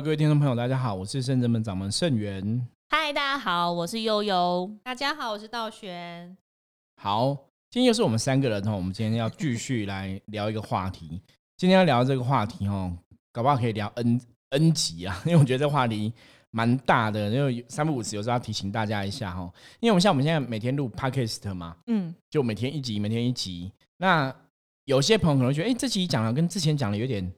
Hello，各位听众朋友，大家好，我是圣人门掌门圣元。嗨，大家好，我是悠悠。大家好，我是道玄。好，今天又是我们三个人哦，我们今天要继续来聊一个话题。今天要聊这个话题哦，搞不好可以聊 N N 集啊，因为我觉得这话题蛮大的，因为三不五时有时候要提醒大家一下哈。因为我们像我们现在每天录 Podcast 嘛，嗯，就每天一集，每天一集。那有些朋友可能觉得，哎，这集讲的跟之前讲的有点。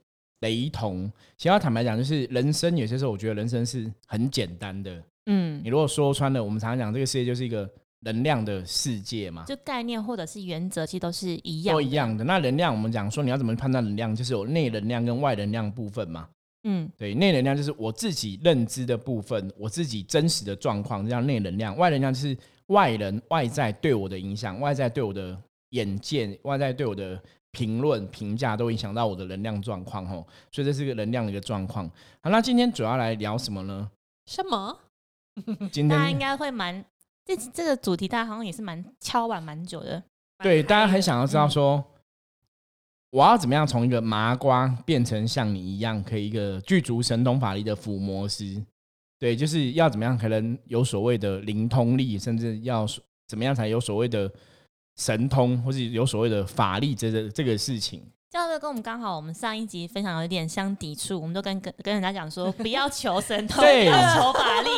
雷同，其实要坦白讲，就是人生有些时候，我觉得人生是很简单的。嗯，你如果说穿了，我们常常讲这个世界就是一个能量的世界嘛，就概念或者是原则，其实都是一样，都一样的。那能量，我们讲说你要怎么判断能量，就是有内能量跟外能量部分嘛。嗯，对，内能量就是我自己认知的部分，我自己真实的状况，这样内能量；外能量就是外人外在对我的影响，外在对我的眼见，外在对我的。评论评价都影响到我的能量状况吼，所以这是一个能量的一个状况。好，那今天主要来聊什么呢？什么？今天大家应该会蛮这这个主题，大家好像也是蛮敲碗蛮久的。对，大家很想要知道说，我要怎么样从一个麻瓜变成像你一样，可以一个具足神通法力的伏魔师？对，就是要怎么样可能有所谓的灵通力，甚至要怎么样才有所谓的。神通，或是有所谓的法力，这个这个事情，这样跟我们刚好，我们上一集分享有点相抵触，我们都跟跟跟人家讲说，不要求神通，不要求法力。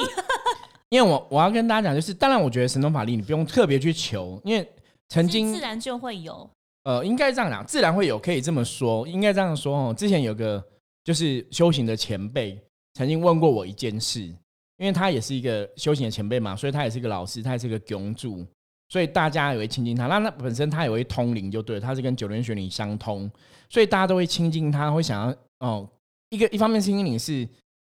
因为我我要跟大家讲，就是当然，我觉得神通法力你不用特别去求，因为曾经自然就会有。呃，应该这样讲，自然会有，可以这么说，应该这样说哦。之前有个就是修行的前辈曾经问过我一件事，因为他也是一个修行的前辈嘛，所以他也是一个老师，他也是个供主。所以大家也会亲近他，那那本身他也会通灵，就对，他是跟九天玄女相通，所以大家都会亲近他，会想要哦，一个一方面亲近你是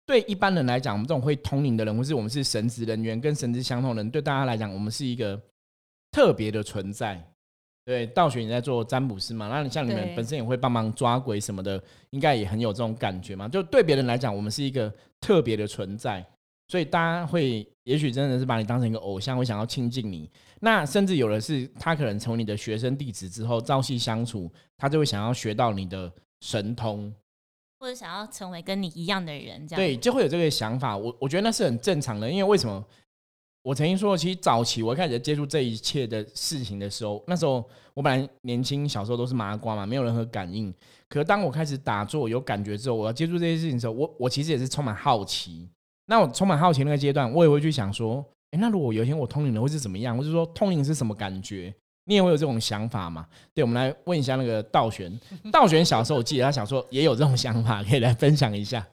对一般人来讲，我们这种会通灵的人，或是我们是神职人员，跟神职相通的人，对大家来讲，我们是一个特别的存在。对，道玄你在做占卜师嘛，那你像你们本身也会帮忙抓鬼什么的，应该也很有这种感觉嘛。就对别人来讲，我们是一个特别的存在。所以大家会，也许真的是把你当成一个偶像，会想要亲近你。那甚至有的是，他可能成为你的学生弟子之后，朝夕相处，他就会想要学到你的神通，或者想要成为跟你一样的人，这样对，就会有这个想法。我我觉得那是很正常的，因为为什么？我曾经说，其实早期我开始接触这一切的事情的时候，那时候我本来年轻，小时候都是麻瓜嘛，没有任何感应。可当我开始打坐有感觉之后，我要接触这些事情的时候，我我其实也是充满好奇。那我充满好奇那个阶段，我也会去想说，哎，那如果有一天我通灵了，会是怎么样？或者说通灵是什么感觉？你也会有这种想法吗？对，我们来问一下那个道玄。道玄小时候，我记得他小时候也有这种想法，可以来分享一下。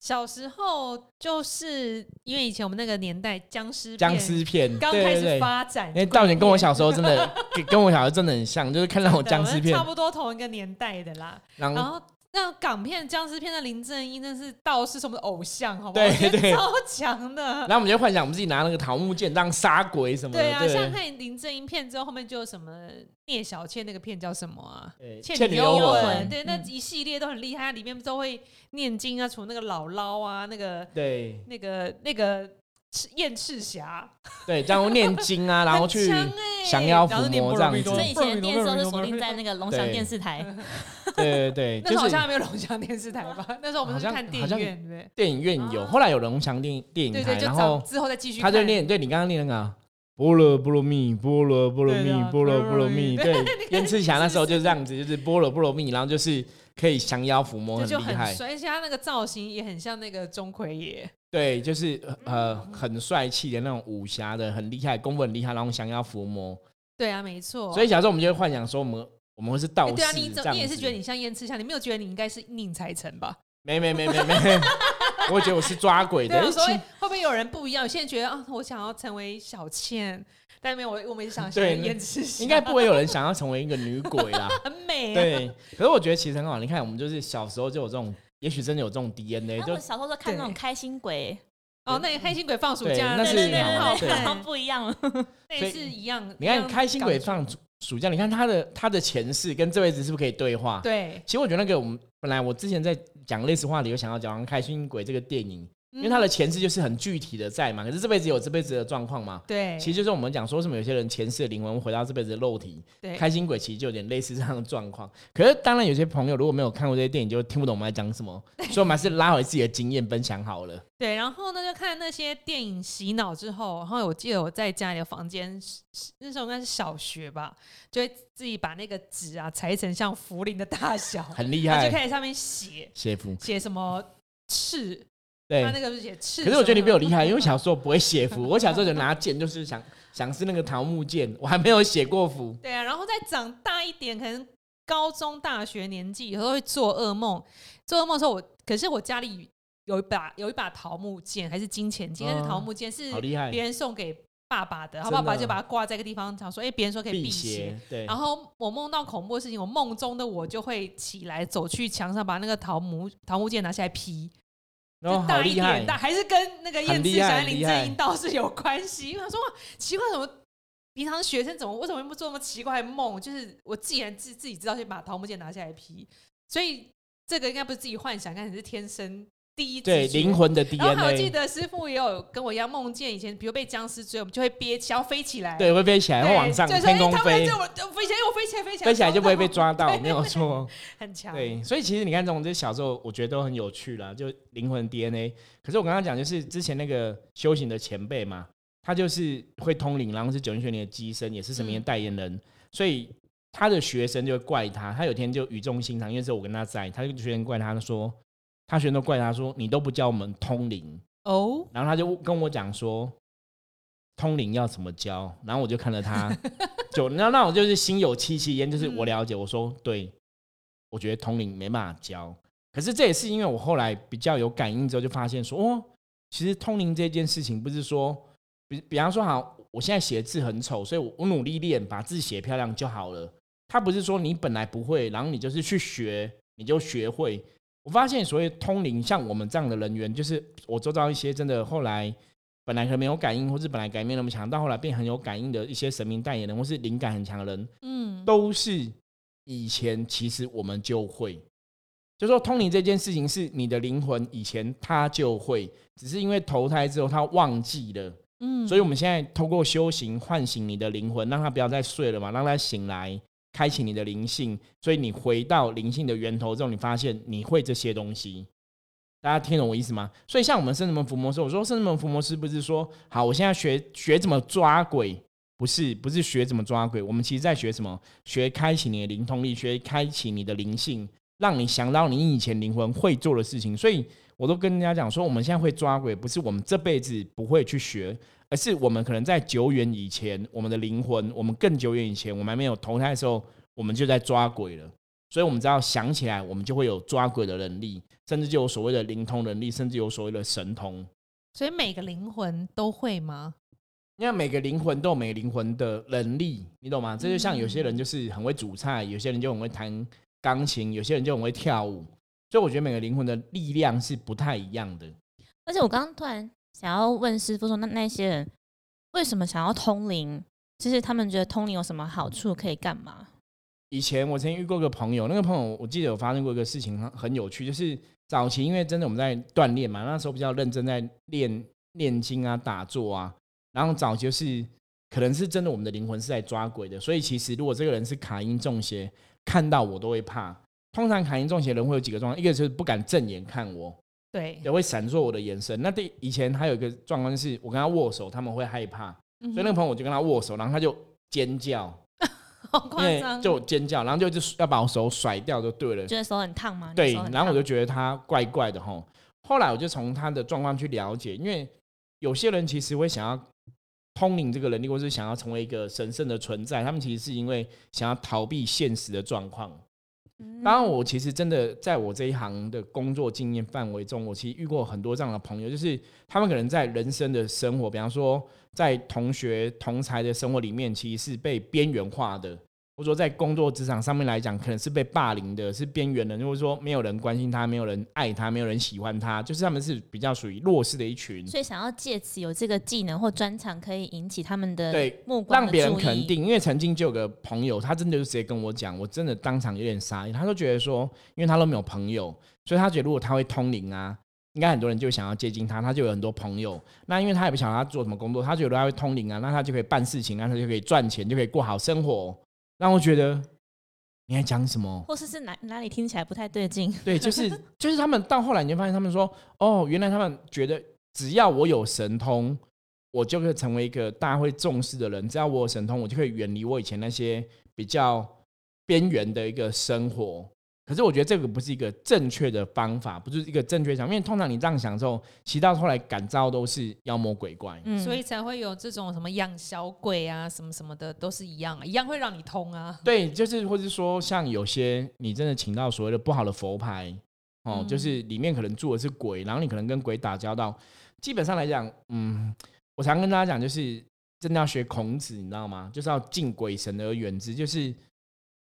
小时候就是因为以前我们那个年代僵尸僵尸片刚开始发展，因为道玄跟我小时候真的跟我小时候真的很像，就是看那种僵尸片，差不多同一个年代的啦。然后。那港片僵尸片的林正英那是道士，是我们的偶像，好不好？对对，超强的。然后我们就幻想我们自己拿那个桃木剑当杀鬼什么的。对啊，像看林正英片之后，后面就有什么聂小倩那个片叫什么啊？《倩女幽魂》。对，那一系列都很厉害，里面都会念经啊，除那个姥姥啊，那个对，那个那个。燕赤霞，对，然后念经啊，然后去降妖伏魔这样子。所以以前电视都是锁定在那个龙翔电视台。对 对对，那时候好像还没有龙翔电视台吧？那时候我们是看电影院，对电影院有，后来有龙翔电电影台，然后之后再继续。他就念，对你刚刚念那个波罗波罗蜜，波罗波罗蜜，波罗波罗蜜。对，燕赤霞那时候就是这样子，就是波罗波罗蜜，然后就是可以降妖伏魔，很厉害。而且他那个造型也很像那个钟馗爷。对，就是呃很帅气的那种武侠的，很厉害，功夫很厉害，然后降妖伏魔。对啊，没错。所以小时候我们就会幻想说，我们我们会是道士。对啊，你你也是觉得你像燕赤霞，你没有觉得你应该是宁财神吧？没没没没没，我觉得我是抓鬼的。所以会不会有人不一样？现在觉得啊，我想要成为小倩，但没有我，我们想 成为燕赤霞。应该不会有人想要成为一个女鬼啦，很美。对，可是我觉得其实很好。你看，我们就是小时候就有这种。也许真的有这种 DNA，就小时候都看那种开心鬼。哦，那个开心鬼放暑假，那是很好看，不一样，那是一样。你看开心鬼放暑假，你看他的他的前世跟这辈子是不是可以对话？对，其实我觉得那个我们本来我之前在讲类似话题，有想要讲开心鬼这个电影，因为他的前世就是很具体的在嘛，可是这辈子有这辈子的状况嘛。对，其实就是我们讲说什么，有些人前世的灵魂回到这辈子的肉体，对，开心鬼其实就有点类似这样的状况。可是当然有些朋友如果没有看过这些电影，就听不懂我们在讲什么，所以我们还是拉回自己的经验分享好了。对，然后呢就看那些电影洗脑之后，然后我记得我在家里的房间，那时候应该是小学吧，就会自己把那个纸啊裁成像茯苓的大小，很厉害，就开始上面写写符，写什么赤。对，他那个是写刺。可是我觉得你比我厉害，因为小时候不会写符，我小时候就拿剑，就是想想是那个桃木剑，我还没有写过符。对啊，然后再长大一点，可能高中、大学年纪，有时候会做噩梦。做噩梦的时候，我可是我家里有一把有一把桃木剑，还是金钱剑，但是桃木剑是别人送给爸爸的，然后爸爸就把它挂在一个地方，想说，哎，别人说可以辟邪。对。然后我梦到恐怖的事情，我梦中的我就会起来走去墙上，把那个桃木桃木剑拿下来劈。就大一点，大还是跟那个燕子小林正英倒是有关系。因为他说奇怪，怎么平常学生怎么为什么不做那么奇怪的梦？就是我既然自自己知道，先把桃木剑拿下来劈，所以这个应该不是自己幻想，应该是天生。第一对灵魂的 DNA。然后我记得师傅也有跟我一样梦见，以前比如被僵尸追，我们就会憋气，要飞起来。对，会飞起来，会往上天空飞。就飞起来，我飞起来，飞起来，飞起来就不会被抓到，没有错。很强。对，所以其实你看这种，这小时候我觉得都很有趣了，就灵魂 DNA。可是我刚刚讲，就是之前那个修行的前辈嘛，他就是会通灵，然后是九天玄女的机身，也是神明的代言人，所以他的学生就会怪他。他有天就语重心长，因为是我跟他在，他就学生怪他说。他学生都怪他说：“你都不教我们通灵哦。”然后他就跟我讲说：“通灵要怎么教？”然后我就看着他，就那那我就是心有戚戚焉，就是我了解。我说：“对，我觉得通灵没办法教。可是这也是因为我后来比较有感应之后，就发现说，哦，其实通灵这件事情不是说，比比方说，好，我现在写字很丑，所以我我努力练，把字写漂亮就好了。他不是说你本来不会，然后你就是去学，你就学会。”我发现，所谓通灵，像我们这样的人员，就是我周遭一些真的后来本来可能没有感应，或是本来感应没那么强，到后来变很有感应的一些神明代言人，或是灵感很强的人，嗯，都是以前其实我们就会，就说通灵这件事情是你的灵魂以前他就会，只是因为投胎之后他忘记了，嗯，所以我们现在通过修行唤醒你的灵魂，让他不要再睡了嘛，让他醒来。开启你的灵性，所以你回到灵性的源头之后，你发现你会这些东西。大家听懂我意思吗？所以像我们圣人门伏魔师，我说圣人门伏魔师不是说好，我现在学学怎么抓鬼，不是不是学怎么抓鬼，我们其实在学什么？学开启你的灵通力，学开启你的灵性，让你想到你以前灵魂会做的事情。所以我都跟人家讲说，我们现在会抓鬼，不是我们这辈子不会去学。而是我们可能在久远以前，我们的灵魂，我们更久远以前，我们还没有投胎的时候，我们就在抓鬼了。所以，我们只要想起来，我们就会有抓鬼的能力，甚至就有所谓的灵通能力，甚至有所谓的神通。所以，每个灵魂都会吗？因为每个灵魂都有每个灵魂的能力，你懂吗？这就像有些人就是很会煮菜，有些人就很会弹钢琴，有些人就很会跳舞。所以，我觉得每个灵魂的力量是不太一样的。而且，我刚刚突然。想要问师傅说，那那些人为什么想要通灵？就是他们觉得通灵有什么好处，可以干嘛？以前我曾经遇过个朋友，那个朋友我记得有发生过一个事情，很很有趣，就是早期因为真的我们在锻炼嘛，那时候比较认真在练练经啊、打坐啊，然后早就是可能是真的我们的灵魂是在抓鬼的，所以其实如果这个人是卡因中邪，看到我都会怕。通常卡因中邪人会有几个状况，一个就是不敢正眼看我。对，也会闪烁我的眼神。那第以前还有一个状况是，我跟他握手，他们会害怕，所以那个朋友我就跟他握手，然后他就尖叫，好夸张，就尖叫，然后就就要把我手甩掉就对了。觉得手很烫吗？对，然后我就觉得他怪怪的吼。后来我就从他的状况去了解，因为有些人其实会想要通灵这个能力，或是想要成为一个神圣的存在，他们其实是因为想要逃避现实的状况。当然，我其实真的在我这一行的工作经验范围中，我其实遇过很多这样的朋友，就是他们可能在人生的生活，比方说在同学同才的生活里面，其实是被边缘化的。或者说，在工作职场上面来讲，可能是被霸凌的，是边缘的，或者说没有人关心他，没有人爱他，没有人喜欢他，就是他们是比较属于弱势的一群。所以，想要借此有这个技能或专长，可以引起他们的对目光，让别人肯定。因为曾经就有个朋友，他真的就直接跟我讲，我真的当场有点傻眼。他都觉得说，因为他都没有朋友，所以他觉得如果他会通灵啊，应该很多人就想要接近他，他就有很多朋友。那因为他也不晓得他做什么工作，他觉得他会通灵啊，那他就可以办事情，那他就可以赚钱，就可以过好生活。让我觉得你在讲什么？或是是哪哪里听起来不太对劲？对，就是就是他们到后来你就发现，他们说哦，原来他们觉得只要我有神通，我就可以成为一个大家会重视的人。只要我有神通，我就可以远离我以前那些比较边缘的一个生活。可是我觉得这个不是一个正确的方法，不是一个正确想，因为通常你这样想之后，其到后来感召都是妖魔鬼怪，所以才会有这种什么养小鬼啊，什么什么的，都是一样，啊一样会让你通啊。对，就是或者说像有些你真的请到所谓的不好的佛牌哦，就是里面可能住的是鬼，然后你可能跟鬼打交道。基本上来讲，嗯，我常跟大家讲，就是真的要学孔子，你知道吗？就是要敬鬼神而远之，就是。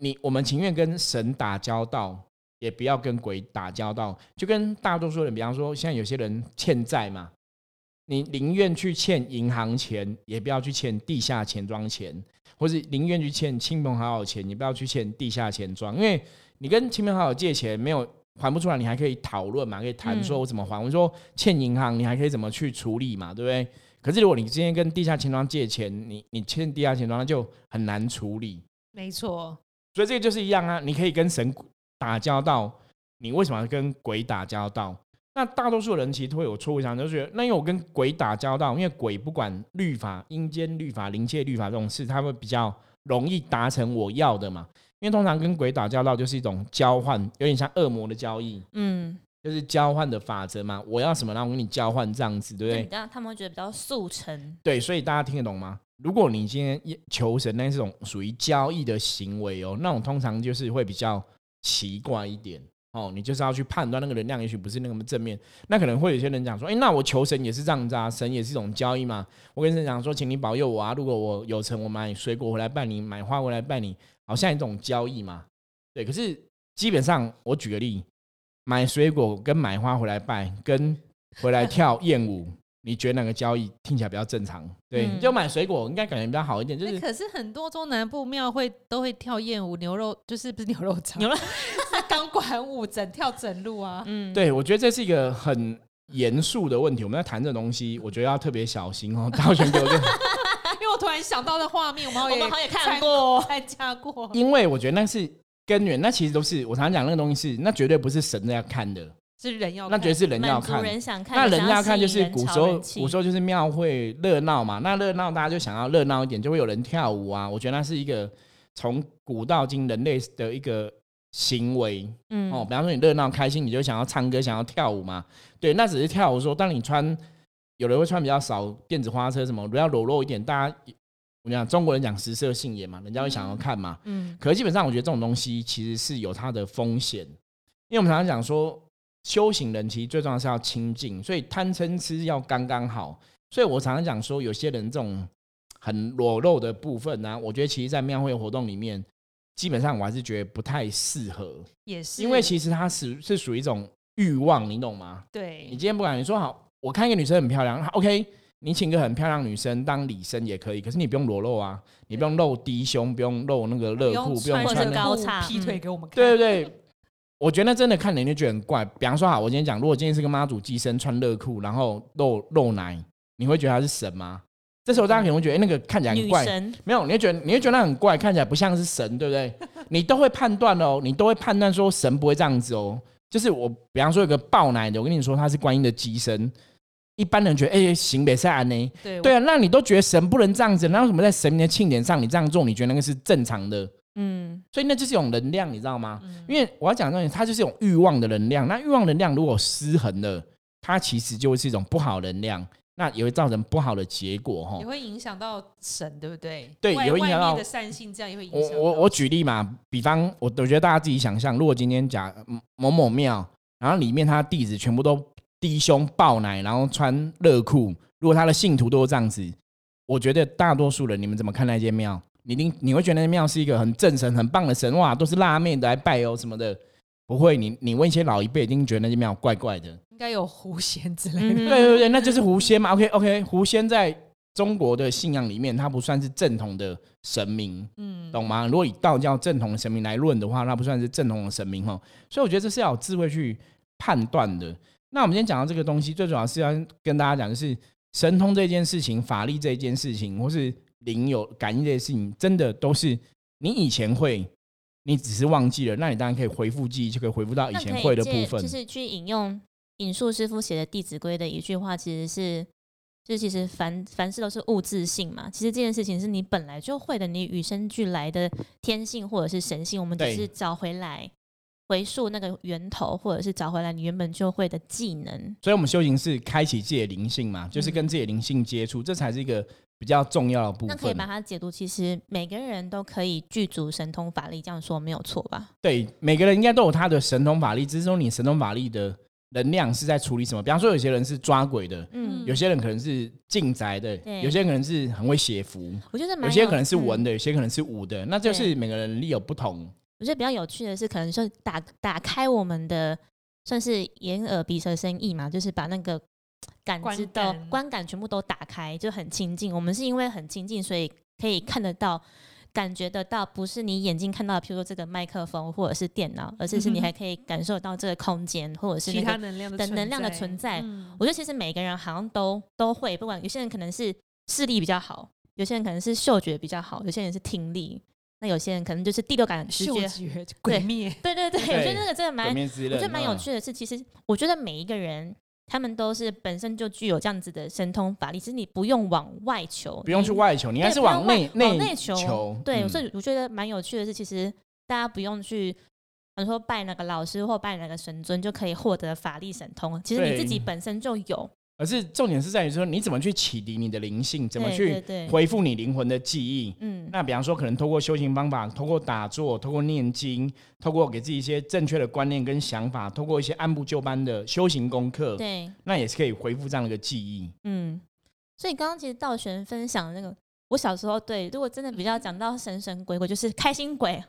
你我们情愿跟神打交道，也不要跟鬼打交道。就跟大多数人，比方说，现在有些人欠债嘛，你宁愿去欠银行钱，也不要去欠地下钱庄钱，或是宁愿去欠亲朋好友钱，你不要去欠地下钱庄。因为你跟亲朋好友借钱没有还不出来，你还可以讨论嘛，可以谈说我怎么还。我说欠银行，你还可以怎么去处理嘛，对不对？可是如果你今天跟地下钱庄借钱，你你欠地下钱庄，那就很难处理。没错。所以这个就是一样啊，你可以跟神打交道，你为什么要跟鬼打交道？那大多数人其实会有错误想，就觉得那因为我跟鬼打交道，因为鬼不管律法、阴间律法、灵界律法这种事，他会比较容易达成我要的嘛。因为通常跟鬼打交道就是一种交换，有点像恶魔的交易，嗯，就是交换的法则嘛。我要什么，然后我跟你交换这样子，对不对？他们会觉得比较速成。对，所以大家听得懂吗？如果你今天求神，那是种属于交易的行为哦，那种通常就是会比较奇怪一点哦。你就是要去判断那个能量，也许不是那么正面。那可能会有些人讲说，哎，那我求神也是这样子啊，神也是一种交易嘛。我跟神讲说，请你保佑我啊，如果我有成，我买水果回来拜你，买花回来拜你，好像一种交易嘛。对，可是基本上我举个例，买水果跟买花回来拜，跟回来跳艳舞。你觉得哪个交易听起来比较正常？对，就买水果应该感觉比较好一点。就是，可是很多中南部庙会都会跳艳舞，牛肉 就是不是牛肉场，牛肉钢管舞，整跳整路啊。嗯，对，我觉得这是一个很严肃的问题。我们在谈这东西，我觉得要特别小心哦。大选给我，因为我突然想到的画面，我们我们好像也看过，参加过。因为我觉得那是根源，那其实都是我常常讲那个东西是，那绝对不是神在看的。是人要那觉得是人要看，那人要看就是古时候，古时候就是庙会热闹嘛。那热闹大家就想要热闹一点，就会有人跳舞啊。我觉得那是一个从古到今人类的一个行为。嗯哦，比方说你热闹开心，你就想要唱歌，想要跳舞嘛。对，那只是跳舞说，当你穿，有人会穿比较少电子花车什么，比较裸露一点，大家我讲中国人讲食色性也嘛，人家会想要看嘛。嗯，可是基本上我觉得这种东西其实是有它的风险，因为我们常常讲说。修行人其实最重要是要清净，所以贪嗔痴要刚刚好。所以我常常讲说，有些人这种很裸露的部分呢，我觉得其实，在庙会活动里面，基本上我还是觉得不太适合。也是，因为其实它是是属于一种欲望，你懂吗？对。你今天不敢你说好，我看一个女生很漂亮，OK，你请个很漂亮女生当礼生也可以，可是你不用裸露啊，你不用露低胸，不用露那个热裤，不用穿高叉劈腿给我们看，对对对。我觉得真的看人就觉得很怪。比方说，哈，我今天讲，如果今天是个妈祖寄生穿热裤，然后露露奶，你会觉得他是神吗？这时候大家可能会觉得，哎，那个看起来很怪。没有，你会觉得你会觉得他很怪，看起来不像是神，对不对？你都会判断哦，你都会判断说神不会这样子哦。就是我，比方说有个爆奶的，我跟你说他是观音的机身，一般人觉得，哎，行北塞安呢？对对啊，那你都觉得神不能这样子，那为什么在神明的庆典上你这样做，你觉得那个是正常的？嗯，所以那就是一种能量，你知道吗？因为我要讲的东西，它就是一种欲望的能量。那欲望能量如果失衡了，它其实就会是一种不好能量，那也会造成不好的结果哈。也会影响到神，对不对？对，也会影响到的善性，这样也会影响。我我我举例嘛，比方我我觉得大家自己想象，如果今天假某某庙，然后里面他的弟子全部都低胸抱奶，然后穿热裤，如果他的信徒都是这样子，我觉得大多数人，你们怎么看那间庙？你你你会觉得那庙是一个很正神、很棒的神哇，都是拉面的来拜哦什么的，不会。你你问一些老一辈，一定觉得那些庙怪怪的。应该有狐仙之类的。对对对，那就是狐仙嘛。OK OK，狐仙在中国的信仰里面，它不算是正统的神明，嗯，懂吗？如果以道教正统的神明来论的话，那不算是正统的神明哈。所以我觉得这是要有智慧去判断的。那我们今天讲到这个东西，最主要是要跟大家讲，就是神通这件事情、法力这件事情，或是灵有感应这些事情，真的都是你以前会，你只是忘记了，那你当然可以回复记忆，就可以回复到以前会的部分。就是去引用引述师傅写的《弟子规》的一句话，其实是。就其实凡凡事都是物质性嘛，其实这件事情是你本来就会的，你与生俱来的天性或者是神性，我们只是找回来回溯那个源头，或者是找回来你原本就会的技能。所以，我们修行是开启自己的灵性嘛，就是跟自己的灵性接触，这才是一个比较重要的部分。那可以把它解读，其实每个人都可以具足神通法力，这样说没有错吧？对，每个人应该都有他的神通法力，只是说你神通法力的。能量是在处理什么？比方说，有些人是抓鬼的，嗯，有些人可能是进宅的，有些人可能是很会写符，我觉得有些可能是文的，有些可能是武的，那就是每个人力有不同。我觉得比较有趣的是，可能说打打开我们的算是眼耳鼻舌身意嘛，就是把那个感知的观感全部都打开，就很亲近。我们是因为很亲近，所以可以看得到。感觉得到，不是你眼睛看到，譬如说这个麦克风或者是电脑，而是是你还可以感受到这个空间或者是其他能量的能量的存在。我觉得其实每个人好像都都会，不管有些人可能是视力比较好，有些人可能是嗅觉比较好，有些人是听力，那有些人可能就是第六感直觉。鬼灭，对对对，我觉得那个真的蛮，我觉得蛮有趣的是，其实我觉得每一个人。他们都是本身就具有这样子的神通法力，其实你不用往外求，不用去外求，你还是往内内求。对，所以我觉得蛮有趣的是，其实大家不用去，比如说拜哪个老师或拜哪个神尊就可以获得法力神通，其实你自己本身就有。而是重点是在于说，你怎么去启迪你的灵性，怎么去回复你灵魂的记忆。嗯，那比方说，可能通过修行方法，通过打坐，通过念经，通过给自己一些正确的观念跟想法，通过一些按部就班的修行功课，对，那也是可以回复这样的一个记忆。嗯，所以刚刚其实道玄分享那个，我小时候对，如果真的比较讲到神神鬼鬼，就是开心鬼，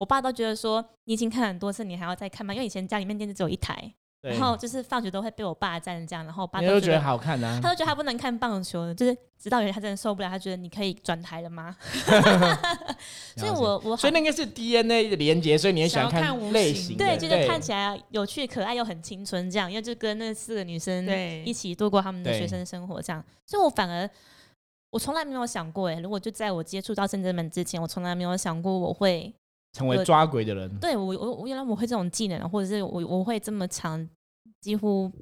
我爸都觉得说，你已经看很多次，你还要再看吗？因为以前家里面电视只有一台。然后就是放学都会被我爸站这样，然后我爸都觉得好看啊，他都觉得他不能看棒球，就是直到有一天他真的受不了，他觉得你可以转台了吗？所以，我我所以那个是 DNA 的连接，所以你也想看类型，对，就是看起来有趣、可爱又很青春这样，因为就跟那四个女生一起度过他们的学生生活这样，所以我反而我从来没有想过，哎，如果就在我接触到圣真门之前，我从来没有想过我会。成为抓鬼的人，对我我我原来我会这种技能，或者是我我会这么长，几乎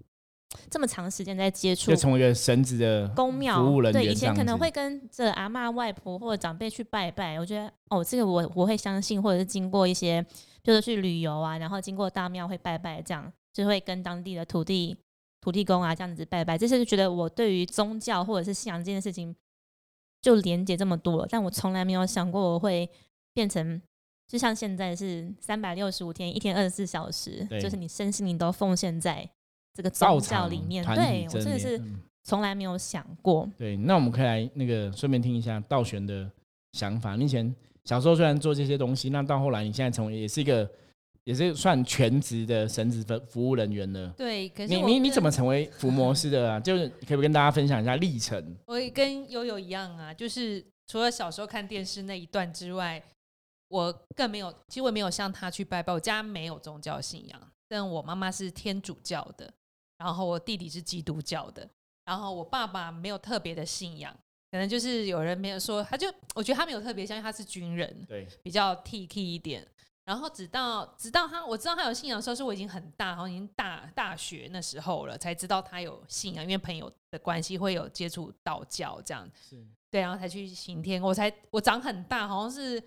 这么长时间在接触，就成为一个神职的公庙服务人员。对，以前可能会跟着阿妈、外婆或者长辈去拜拜。我觉得哦，这个我我会相信，或者是经过一些，就是去旅游啊，然后经过大庙会拜拜，这样就会跟当地的土地土地公啊这样子拜拜。这是觉得我对于宗教或者是信仰这件事情就连接这么多了，但我从来没有想过我会变成。就像现在是三百六十五天，一天二十四小时，就是你身心灵都奉献在这个宗教里面。对我真的是从来没有想过。对，那我们可以来那个顺便听一下道玄的想法。你以前小时候虽然做这些东西，那到后来你现在成为也是一个也是算全职的神职服服务人员了。对，可是你你你怎么成为伏魔师的啊？就是可不可以跟大家分享一下历程？我也跟悠悠一样啊，就是除了小时候看电视那一段之外。我更没有，其实我没有向他去拜拜。我家没有宗教信仰，但我妈妈是天主教的，然后我弟弟是基督教的，然后我爸爸没有特别的信仰，可能就是有人没有说，他就我觉得他没有特别相信他是军人，对，比较 T K 一点。然后直到直到他我知道他有信仰的时候，是我已经很大，好像已经大大学那时候了，才知道他有信仰，因为朋友的关系会有接触道教这样，对，然后才去行天。我才我长很大，好像是。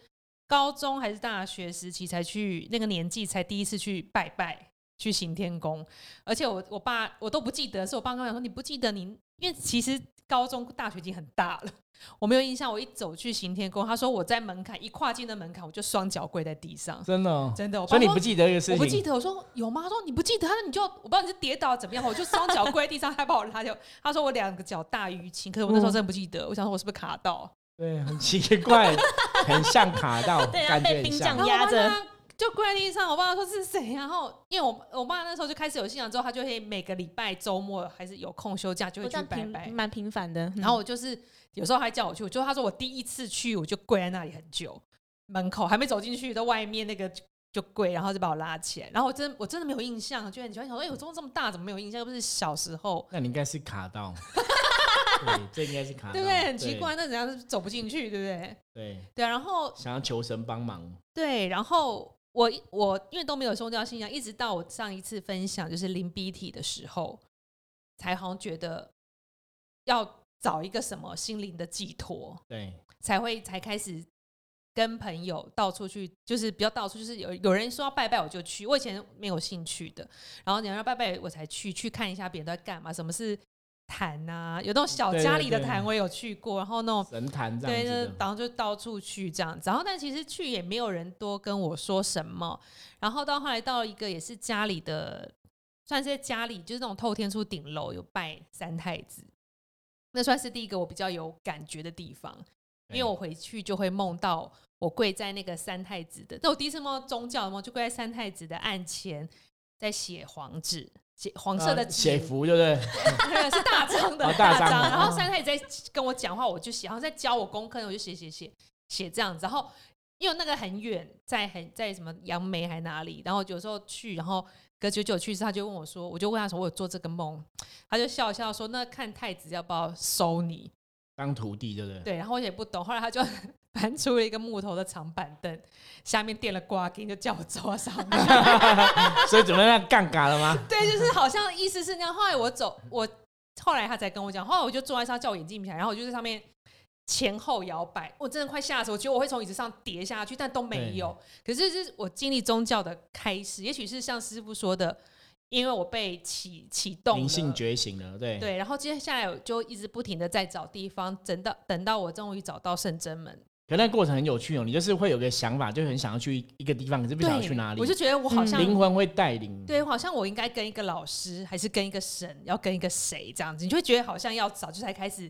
高中还是大学时期才去，那个年纪才第一次去拜拜，去行天宫。而且我我爸我都不记得，是我爸跟我讲说你不记得你，因为其实高中大学已经很大了，我没有印象。我一走去行天宫，他说我在门槛一跨进的门槛，我就双脚跪在地上。真的，真的。所以你不记得这个事情？我不记得。我说有吗？他说你不记得。他说你就我不知道你是跌倒怎么样，我就双脚跪在地上，他把我拉掉。他说我两个脚大淤青，可是我那时候真的不记得。我想说我是不是卡到？对，很奇怪，很像卡到，感觉冰像。压着，就跪在地上。我爸爸说是谁？然后因为我我爸那时候就开始有信仰之后，他就会每个礼拜周末还是有空休假就会去拜拜，蛮频繁的。然后我就是有时候还叫我去，就他说我第一次去我就跪在那里很久，门口还没走进去，在外面那个就跪，然后就把我拉起来，然后我真我真的没有印象，就很奇怪，想说哎，我怎么这么大，怎么没有印象？又不是小时候，那你应该是卡到，对，这应该是卡，对不对？很奇怪，那怎样是走不进去，对不对？对对，然后想要求神帮忙，对，然后我我因为都没有宗教信仰，一直到我上一次分享就是淋鼻涕的时候，才好像觉得要找一个什么心灵的寄托，对，才会才开始。跟朋友到处去，就是比较到处，就是有有人说要拜拜，我就去。我以前没有兴趣的，然后你要拜拜，我才去去看一下别人在干嘛。什么是坛啊？有那种小家里的坛，我有去过。然后那种神坛，对，然后就到处去这样子。然后但其实去也没有人多跟我说什么。然后到后来到一个也是家里的，算是在家里，就是那种透天厝顶楼有拜三太子，那算是第一个我比较有感觉的地方。因为我回去就会梦到。我跪在那个三太子的，那我第一次梦到宗教的梦，就跪在三太子的案前，在写黄纸，写黄色的写符，对不对？是大张的大张。然后三太子在跟我讲话，我就写，然后在教我功课，我就写写写写这样子。然后因为那个很远，在很在什么杨梅还哪里，然后有时候去，然后隔久久去时，他就问我说，我就问他说，我有做这个梦，他就笑笑说，那看太子要不要收你当徒弟，对不对？对，然后我也不懂，后来他就。搬出了一个木头的长板凳，下面垫了挂钉，就叫我坐上面。所以怎么样杠杆了吗？对，就是好像意思是那样。后来我走，我后来他才跟我讲，后来我就坐在上，叫我眼镜起来，然后我就在上面前后摇摆。我真的快吓死，我觉得我会从椅子上跌下去，但都没有。可是这是我经历宗教的开始，也许是像师傅说的。因为我被启启动，灵性觉醒了，对对，然后接下来我就一直不停的在找地方，等到等到我终于找到圣真门。可那过程很有趣哦，你就是会有个想法，就很想要去一个地方，可是不晓得去哪里。我就觉得我好像灵魂会带领，对，好像我应该跟一个老师，还是跟一个神，要跟一个谁这样子，你就会觉得好像要找，就才开始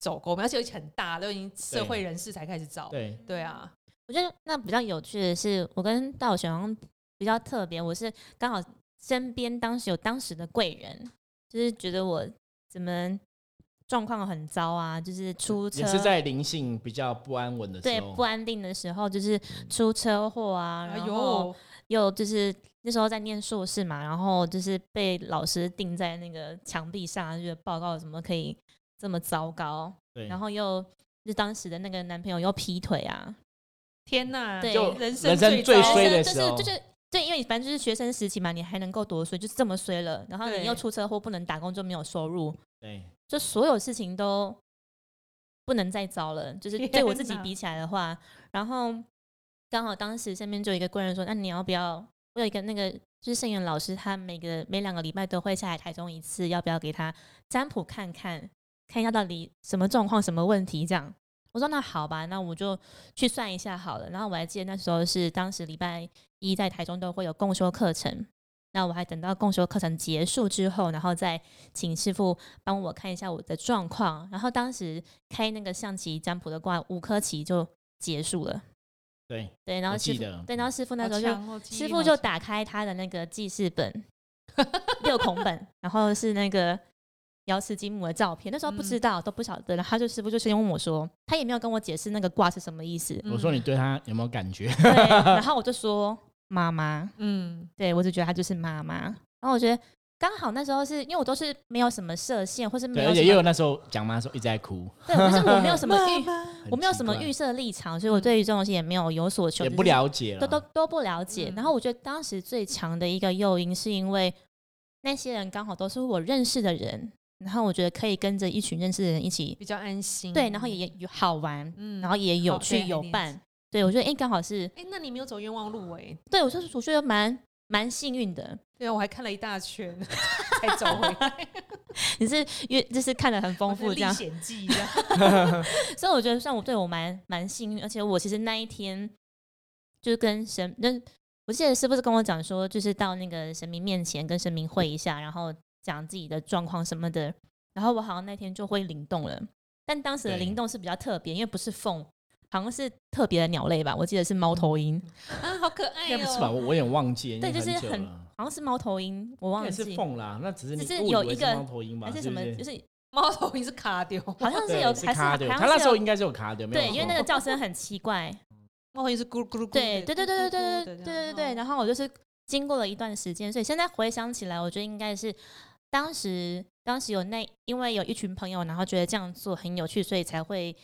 走过，而且很大，都已经社会人士才开始找。对对啊，我觉得那比较有趣的是，我跟道玄比较特别，我是刚好。身边当时有当时的贵人，就是觉得我怎么状况很糟啊，就是出车也是在灵性比较不安稳的时候，对不安定的时候，就是出车祸啊，然后又就是那时候在念硕士嘛，然后就是被老师钉在那个墙壁上，就是报告怎么可以这么糟糕，对，然后又就当时的那个男朋友又劈腿啊，天哪，对，人生最衰的时候，就是。对，因为反正就是学生时期嘛，你还能够多衰，就是这么衰了。然后你又出车祸，不能打工，就没有收入。对，就所有事情都不能再糟了。就是对我自己比起来的话，然后刚好当时身边就有一个贵人说：“那你要不要？我有一个那个就是圣元老师，他每个每两个礼拜都会下来台中一次，要不要给他占卜看看，看一下到底什么状况、什么问题这样。”我说那好吧，那我就去算一下好了。然后我还记得那时候是当时礼拜一在台中都会有共修课程，那我还等到共修课程结束之后，然后再请师傅帮我看一下我的状况。然后当时开那个象棋占卜的卦，五颗棋就结束了。对对，然后师傅对，然后师傅那时候就师傅就打开他的那个记事本，六孔本，然后是那个。瑶池金母的照片，那时候不知道，都不晓得。然后他就师傅就先问我说，他也没有跟我解释那个卦是什么意思。我说你对他有没有感觉？对，然后我就说妈妈，嗯，对我就觉得她就是妈妈。然后我觉得刚好那时候是因为我都是没有什么设限，或是没有，而且又有那时候讲妈的时候一直在哭，对，可是我没有什么 预，我没有什么预设立场，所以我对于这种东西也没有有所求，也不了解，都都都不了解。然后我觉得当时最强的一个诱因，是因为那些人刚好都是我认识的人。然后我觉得可以跟着一群认识的人一起比较安心，对，然后也有好玩，嗯，然后也有趣有伴，对我觉得哎刚好是哎，那你没有走冤枉路哎，对我说我觉得蛮蛮幸运的，对啊，我还看了一大圈 才走回来，你是因为就是看的很丰富这样，险记这样，所以我觉得算我对我蛮蛮幸运，而且我其实那一天就是跟神，那我记得是不是跟我讲说，就是到那个神明面前跟神明会一下，然后。讲自己的状况什么的，然后我好像那天就会灵动了，但当时的灵动是比较特别，因为不是凤，好像是特别的鸟类吧，我记得是猫头鹰啊，好可爱哦，不是吧？我我有点忘记，对，就是很好像是猫头鹰，我忘记是凤啦，那只是只是有一个猫头鹰吧，还是什么？就是猫头鹰是卡丢，好像是有，还是他那时候应该是有卡丢，对，因为那个叫声很奇怪。猫头鹰是咕噜咕噜咕，对对对对对对对对对对。然后我就是经过了一段时间，所以现在回想起来，我觉得应该是当时当时有那因为有一群朋友，然后觉得这样做很有趣，所以才会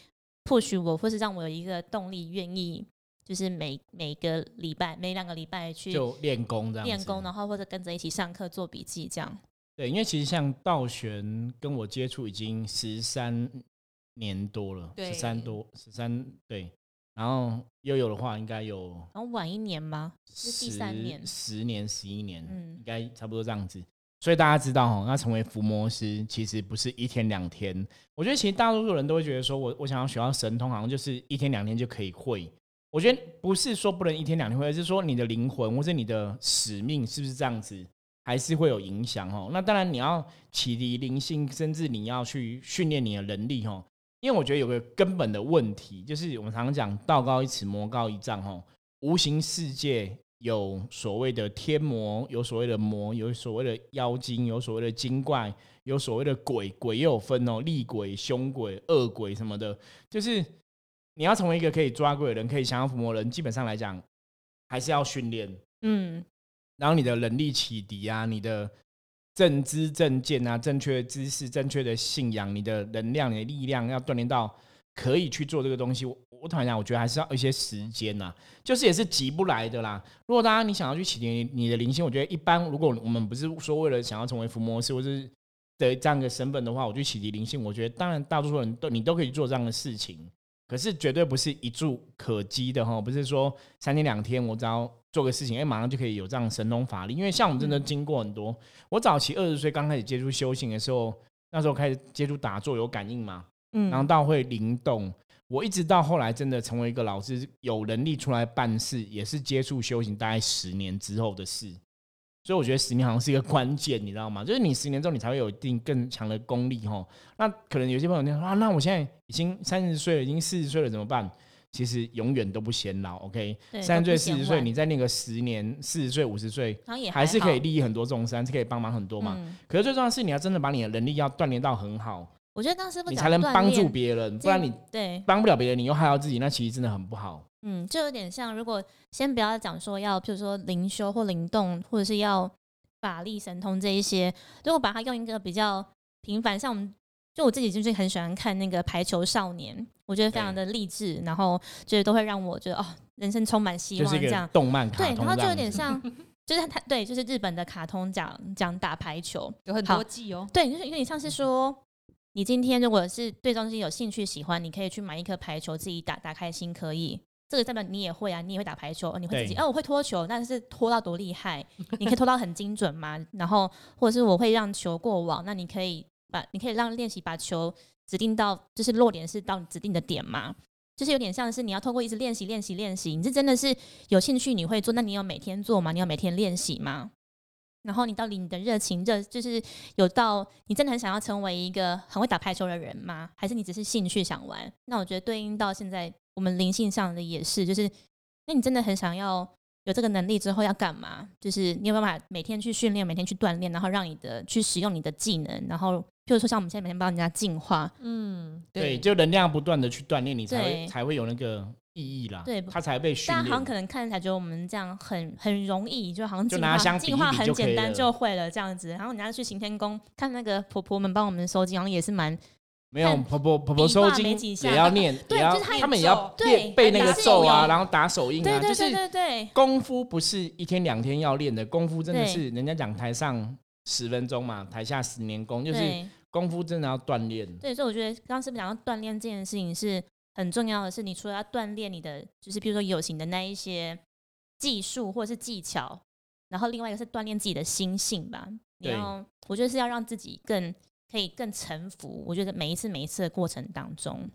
push 我，或是让我有一个动力，愿意就是每每个礼拜每两个礼拜去就练功这样练功，然后或者跟着一起上课做笔记这样。对，因为其实像道玄跟我接触已经十三年多了，十三多十三对。然后悠悠的话，应该有，然后晚一年吗？是第三年，十年、十一年，嗯，应该差不多这样子。所以大家知道哈，那成为伏魔师其实不是一天两天。我觉得其实大多数人都会觉得说，我我想要学到神通，好像就是一天两天就可以会。我觉得不是说不能一天两天会，而是说你的灵魂或者你的使命是不是这样子，还是会有影响哦。那当然你要启迪灵性，甚至你要去训练你的能力哦。因为我觉得有个根本的问题，就是我们常常讲“道高一尺，魔高一丈”吼，无形世界有所谓的天魔，有所谓的魔，有所谓的妖精，有所谓的精怪，有所谓的鬼，鬼也有分哦，厉鬼、凶鬼、恶鬼什么的。就是你要成为一个可以抓鬼的人，可以降服魔人，基本上来讲，还是要训练。嗯，然后你的能力启迪啊，你的。正知正见啊，正确的知识，正确的信仰，你的能量、你的力量要锻炼到可以去做这个东西。我我坦白讲，我觉得还是要一些时间呐，就是也是急不来的啦。如果大家你想要去启迪你的灵性，我觉得一般，如果我们不是说为了想要成为伏魔师或是的这样的身份的话，我去启迪灵性，我觉得当然大多数人都你都可以做这样的事情。可是绝对不是一触可及的哈，不是说三天两天我只要做个事情，哎，马上就可以有这样神通法力。因为像我们真的经过很多，我早期二十岁刚开始接触修行的时候，那时候开始接触打坐有感应嘛，嗯，然后到会灵动，我一直到后来真的成为一个老师，有能力出来办事，也是接触修行大概十年之后的事。所以我觉得十年好像是一个关键，你知道吗？就是你十年之后，你才会有一定更强的功力哈。那可能有些朋友说啊，那我现在已经三十岁了，已经四十岁了，怎么办？其实永远都不显老，OK？三十岁、四十岁，你在那个十年，四十岁、五十岁，还是可以利益很多众生，是可以帮忙很多嘛。可是最重要的是，你要真的把你的能力要锻炼到很好。我觉得当时你才能帮助别人，不然你对帮不了别人，你又害到自己，那其实真的很不好。嗯，就有点像，如果先不要讲说要，譬如说灵修或灵动，或者是要。法力神通这一些，如果把它用一个比较平凡，像我们就我自己就是很喜欢看那个排球少年，我觉得非常的励志，然后就是都会让我觉得哦，人生充满希望这样。动漫对，然后就有点像，就是他对，就是日本的卡通讲讲打排球有很多季哦。对，就是有点像是说，你今天如果是对东西有兴趣喜欢，你可以去买一颗排球自己打打开心可以。这个代表你也会啊，你也会打排球，你会自己，哦，我会拖球，但是拖到多厉害？你可以拖到很精准吗？然后或者是我会让球过网，那你可以把，你可以让练习把球指定到，就是落点是到指定的点吗？就是有点像是你要通过一直练习、练习、练习，你是真的是有兴趣你会做，那你有每天做吗？你要每天练习吗？然后你到底你的热情热就是有到你真的很想要成为一个很会打排球的人吗？还是你只是兴趣想玩？那我觉得对应到现在我们灵性上的也是，就是那你真的很想要有这个能力之后要干嘛？就是你有办法每天去训练，每天去锻炼，然后让你的去使用你的技能，然后譬如说像我们现在每天帮人家净化，嗯，对，就能量不断的去锻炼，你才会才会有那个。意义啦，对，他才被训练。但好像可能看起来觉得我们这样很很容易，就好像进化进化很简单就会了这样子。然后你要去行天宫看那个婆婆们帮我们收金，好像也是蛮没有婆婆婆婆收金也要念，对，要他们也要背背那个咒啊，然后打手印啊，就是对对功夫不是一天两天要练的功夫，真的是人家讲台上十分钟嘛，台下十年功，就是功夫真的要锻炼。对，所以我觉得刚刚是不是讲到锻炼这件事情是。很重要的是，你除了要锻炼你的，就是比如说有形的那一些技术或者是技巧，然后另外一个是锻炼自己的心性吧。你要，我觉得是要让自己更可以更臣服。我觉得每一次每一次的过程当中，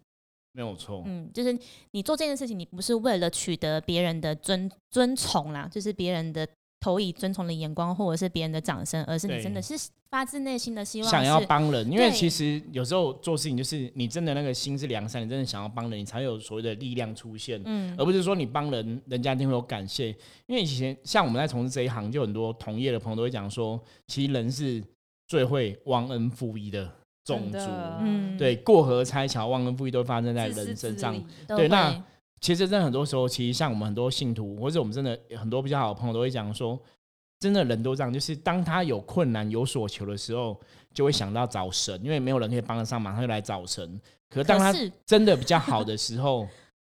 没有错。嗯，就是你做这件事情，你不是为了取得别人的尊尊崇啦，就是别人的。投以尊崇的眼光，或者是别人的掌声，而是你真的是发自内心的希望想要帮人。因为其实有时候做事情，就是你真的那个心是良善，你真的想要帮人，你才有所谓的力量出现。嗯，而不是说你帮人，人家一定会有感谢。因为以前像我们在从事这一行，就很多同业的朋友都会讲说，其实人是最会忘恩负义的种族。嗯，对，过河拆桥、忘恩负义都发生在人身上。对，那其实真的很多时候，其实像我们很多信徒，或者我们真的很多比较好的朋友，都会讲说，真的人都这样，就是当他有困难、有所求的时候，就会想到找神，因为没有人可以帮得上忙，他就来找神。可当他真的比较好的时候，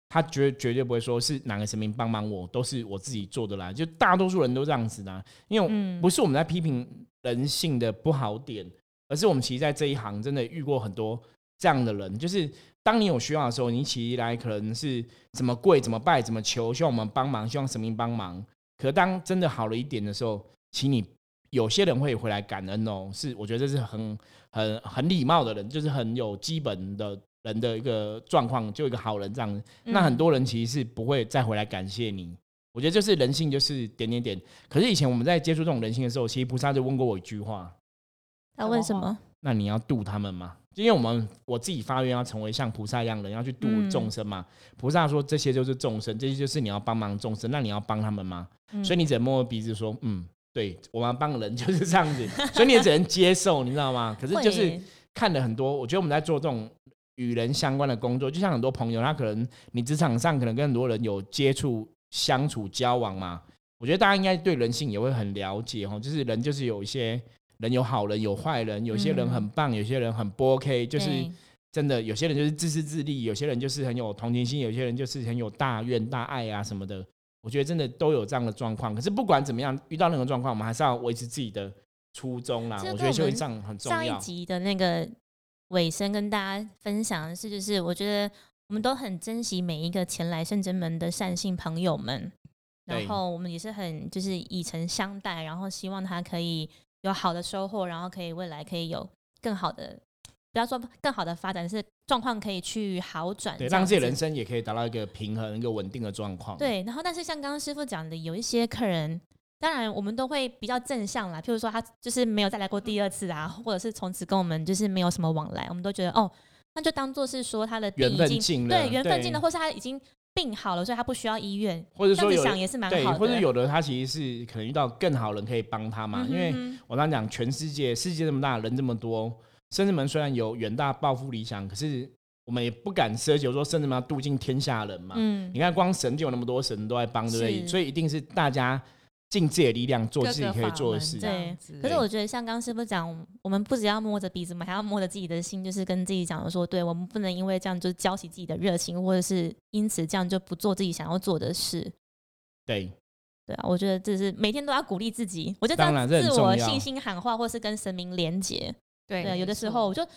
他绝绝对不会说是哪个神明帮忙我，都是我自己做的啦。就大多数人都这样子的，因为不是我们在批评人性的不好点，而是我们其实在这一行真的遇过很多这样的人，就是。当你有需要的时候，你起来可能是怎么跪、怎么拜、怎么求，希望我们帮忙，希望神明帮忙。可当真的好了一点的时候，请你有些人会回来感恩哦。是，我觉得这是很、很、很礼貌的人，就是很有基本的人的一个状况，就一个好人这样。那很多人其实是不会再回来感谢你。我觉得就是人性，就是点点点。可是以前我们在接触这种人性的时候，其实菩萨就问过我一句话。他问什么？那你要渡他们吗？因为我们我自己发愿要成为像菩萨一样的人，要去度众生嘛。菩萨说这些就是众生，这些就是你要帮忙众生，那你要帮他们吗？所以你只能摸摸鼻子说，嗯，对，我们帮人 就是这样子。所以你也只能接受，你知道吗？可是就是看了很多，我觉得我们在做这种与人相关的工作，就像很多朋友，他可能你职场上可能跟很多人有接触、相处、交往嘛。我觉得大家应该对人性也会很了解哦，就是人就是有一些。人有好人有坏人，有些人很棒，有些人很不 OK，就是真的，有些人就是自私自利，有些人就是很有同情心，有些人就是很有大怨大爱啊什么的。我觉得真的都有这样的状况。可是不管怎么样，遇到任何状况，我们还是要维持自己的初衷啦。我觉得修这样很重要。上一集的那个尾声跟大家分享的是，就是我觉得我们都很珍惜每一个前来圣真门的善信朋友们，然后我们也是很就是以诚相待，然后希望他可以。有好的收获，然后可以未来可以有更好的，不要说更好的发展，是状况可以去好转，对，让自己人生也可以达到一个平衡、一个稳定的状况。对，然后但是像刚刚师傅讲的，有一些客人，当然我们都会比较正向啦，譬如说他就是没有再来过第二次啊，或者是从此跟我们就是没有什么往来，我们都觉得哦，那就当做是说他的缘分尽了，对，缘分尽了，或是他已经。病好了，所以他不需要医院，或者说有想也是蛮好的。或者有的他其实是可能遇到更好人可以帮他嘛。因为我刚讲，全世界世界这么大，人这么多，甚至门虽然有远大抱负理想，可是我们也不敢奢求说甚至嘛要度尽天下人嘛。嗯，你看光神就有那么多神都在帮，对不对？所以一定是大家。尽自己的力量做自己可以做的事。对，可是我觉得像刚师傅讲，我们不只要摸着鼻子，我们还要摸着自己的心，就是跟自己讲说，对我们不能因为这样就浇熄自己的热情，或者是因此这样就不做自己想要做的事。对，对啊，我觉得这是每天都要鼓励自己。我觉得这样自我信心喊话，或是跟神明连接。对，有的时候我就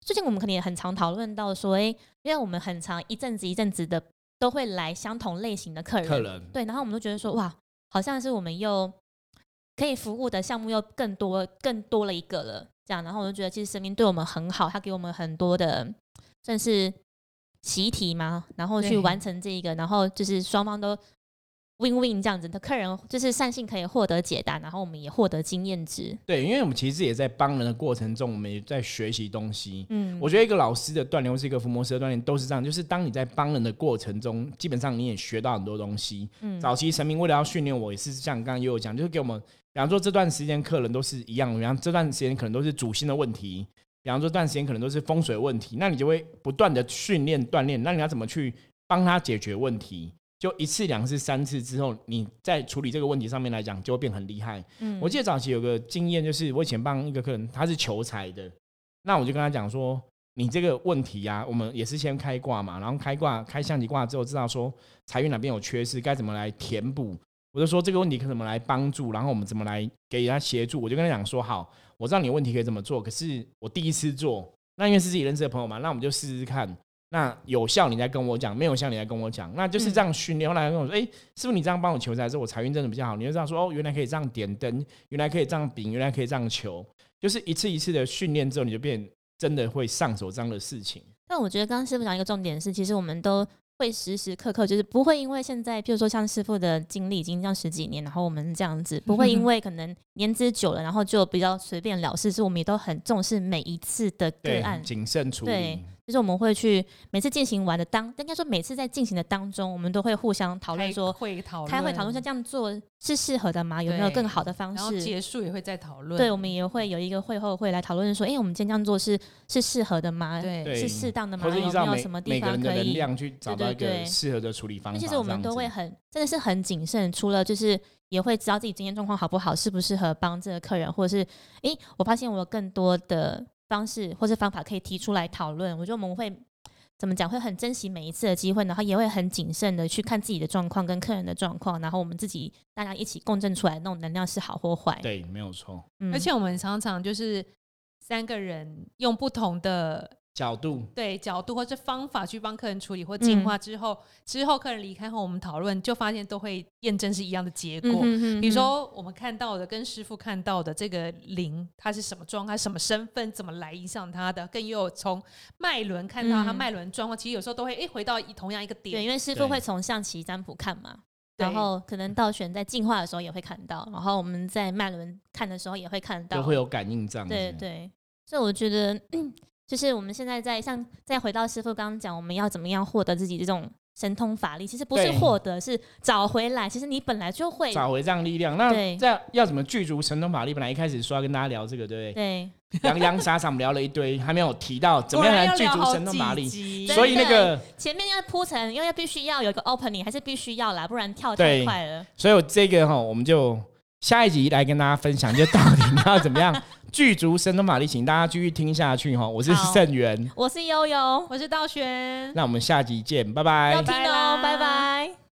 最近我们可能也很常讨论到说，哎，因为我们很长一阵子一阵子的都会来相同类型的客人，客人对，然后我们都觉得说，哇。好像是我们又可以服务的项目又更多更多了一个了，这样，然后我就觉得其实神明对我们很好，他给我们很多的算是习题嘛，然后去完成这一个，然后就是双方都。Win win 这样子的客人就是善性可以获得解答，然后我们也获得经验值。对，因为我们其实也在帮人的过程中，我们也在学习东西。嗯，我觉得一个老师的锻炼，或是一个伏魔师的锻炼，都是这样。就是当你在帮人的过程中，基本上你也学到很多东西。嗯，早期神明为了要训练我，也是像刚刚也有讲，就是给我们，比方说这段时间客人都是一样，比方这段时间可能都是主心的问题，比方说这段时间可能都是风水问题，那你就会不断的训练锻炼，那你要怎么去帮他解决问题？就一次、两次、三次之后，你在处理这个问题上面来讲，就会变很厉害。嗯，我记得早期有个经验，就是我以前帮一个客人，他是求财的，那我就跟他讲说，你这个问题呀，我们也是先开卦嘛，然后开卦、开象棋卦之后，知道说财运哪边有缺失，该怎么来填补。我就说这个问题可怎么来帮助，然后我们怎么来给他协助。我就跟他讲说，好，我知道你问题可以怎么做，可是我第一次做，那因为是自己认识的朋友嘛，那我们就试试看。那有效，你再跟我讲；没有效，你再跟我讲。那就是这样训练。后来跟我说：“哎，师傅，你这样帮我求财之后，我财运真的比较好。”你就这样说：“哦，原来可以这样点灯，原来可以这样饼，原来可以这样求。”就是一次一次的训练之后，你就变真的会上手这样的事情。但我觉得刚刚师傅讲一个重点是，其实我们都会时时刻刻就是不会因为现在，譬如说像师傅的经历已经这样十几年，然后我们这样子不会因为可能年资久了，然后就比较随便了事。是我们也都很重视每一次的个案，谨慎处理。就是我们会去每次进行完的当，应该说每次在进行的当中，我们都会互相讨论说，会讨论开会讨论说这样做是适合的吗？有没有更好的方式？然后结束也会再讨论。对，我们也会有一个会后会来讨论说，哎，我们今天这样做是是适合的吗？对，是适当的吗？有没有什么地方可以去找到一个适合的处理方法？其实我们都会很真的是很谨慎，除了就是也会知道自己今天状况好不好，适不适合帮这个客人，或者是诶，我发现我有更多的。方式或是方法可以提出来讨论，我觉得我们会怎么讲？会很珍惜每一次的机会，然后也会很谨慎的去看自己的状况跟客人的状况，然后我们自己大家一起共振出来那种能量是好或坏。对，没有错。而且我们常常就是三个人用不同的。角度对角度或者方法去帮客人处理或进化之后，之后客人离开后，我们讨论就发现都会验证是一样的结果。比如说我们看到的跟师傅看到的这个灵，它是什么状态、什么身份、怎么来影响他的，更又从脉轮看到他脉轮状况。其实有时候都会诶回到同样一个点。对，因为师傅会从象棋占卜看嘛，然后可能道玄在进化的时候也会看到，然后我们在脉轮看的时候也会看到，都会有感应这样。对对，所以我觉得。就是我们现在在像再回到师傅刚刚讲，我们要怎么样获得自己这种神通法力？其实不是获得，是找回来。其实你本来就会找回这样力量。那这要怎么具足神通法力？本来一开始说要跟大家聊这个，对不对？对，洋洋洒洒聊了一堆，还没有提到怎么样来具足神通法力。所以那个前面要铺陈，因为必须要有一个 opening，还是必须要来，不然跳太快了。所以我这个哈，我们就下一集来跟大家分享，就到底你要怎么样。剧足神通玛丽，请大家继续听下去哈。我是盛元，我是悠悠，我是道玄。那我们下集见，拜拜。要听哦，拜拜。